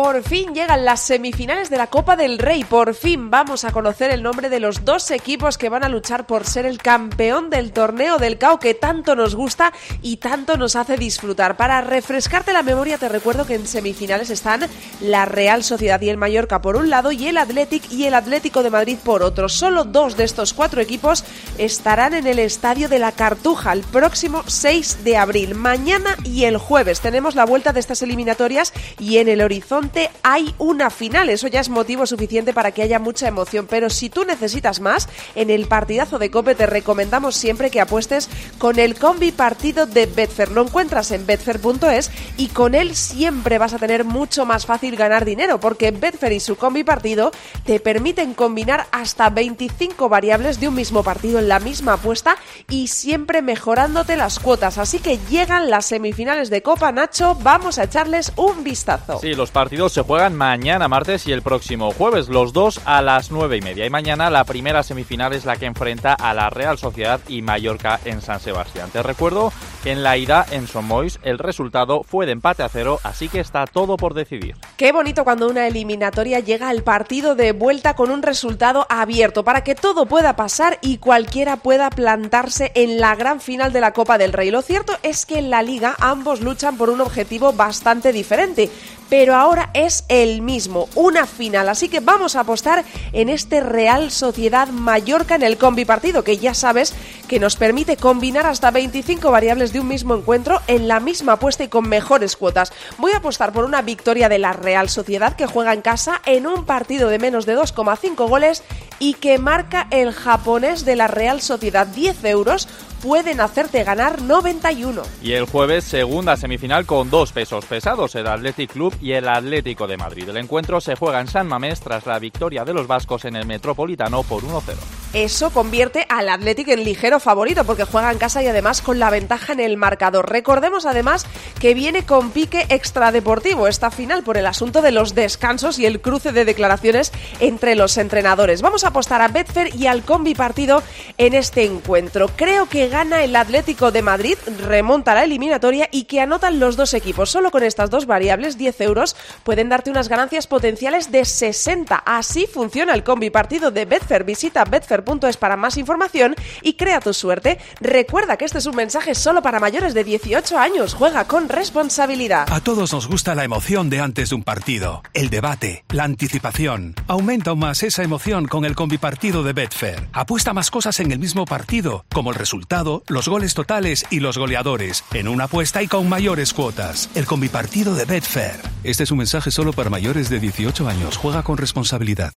por fin llegan las semifinales de la Copa del Rey. Por fin vamos a conocer el nombre de los dos equipos que van a luchar por ser el campeón del torneo del CAO que tanto nos gusta y tanto nos hace disfrutar. Para refrescarte la memoria te recuerdo que en semifinales están la Real Sociedad y el Mallorca por un lado y el Athletic y el Atlético de Madrid por otro. Solo dos de estos cuatro equipos estarán en el Estadio de la Cartuja el próximo 6 de abril. Mañana y el jueves tenemos la vuelta de estas eliminatorias y en el horizonte hay una final. Eso ya es motivo suficiente para que haya mucha emoción. Pero si tú necesitas más, en el partidazo de Cope te recomendamos siempre que apuestes con el combi partido de Betfair. Lo encuentras en betfair.es y con él siempre vas a tener mucho más fácil ganar dinero porque Betfair y su combi partido te permiten combinar hasta 25 variables de un mismo partido en la misma apuesta y siempre mejorándote las cuotas. Así que llegan las semifinales de Copa Nacho, vamos a echarles un vistazo. Sí, los partidos se juegan mañana martes y el próximo jueves, los dos a las nueve y media. Y mañana la primera semifinal es la que enfrenta a la Real Sociedad y Mallorca en San Sebastián. Te recuerdo que en la ida en Somois el resultado fue de empate a cero, así que está todo por decidir. Qué bonito cuando una eliminatoria llega al partido de vuelta con un resultado abierto para que todo pueda pasar y cualquiera pueda plantarse en la gran final de la Copa del Rey. Lo cierto es que en la liga ambos luchan por un objetivo bastante diferente pero ahora es el mismo, una final. Así que vamos a apostar en este Real Sociedad Mallorca en el combi partido, que ya sabes que nos permite combinar hasta 25 variables de un mismo encuentro en la misma apuesta y con mejores cuotas. Voy a apostar por una victoria de la Real Sociedad que juega en casa en un partido de menos de 2,5 goles y que marca el japonés de la Real Sociedad 10 euros pueden hacerte ganar 91. Y el jueves, segunda semifinal con dos pesos pesados, el Athletic Club y el Atlético de Madrid. El encuentro se juega en San Mamés tras la victoria de los vascos en el Metropolitano por 1-0. Eso convierte al Athletic en ligero favorito porque juega en casa y además con la ventaja en el marcador. Recordemos además que viene con pique extradeportivo esta final por el asunto de los descansos y el cruce de declaraciones entre los entrenadores. Vamos a apostar a Betfair y al combi partido en este encuentro. Creo que gana el Atlético de Madrid, remonta la eliminatoria y que anotan los dos equipos. Solo con estas dos variables, 10 euros, pueden darte unas ganancias potenciales de 60. Así funciona el combi partido de Betfair. Visita betfair.es para más información y crea tu suerte. Recuerda que este es un mensaje solo para mayores de 18 años. Juega con responsabilidad. A todos nos gusta la emoción de antes de un partido, el debate, la anticipación. Aumenta aún más esa emoción con el combi partido de Betfair. Apuesta más cosas en el mismo partido, como el resultado los goles totales y los goleadores, en una apuesta y con mayores cuotas. El combipartido de Betfair. Este es un mensaje solo para mayores de 18 años. Juega con responsabilidad.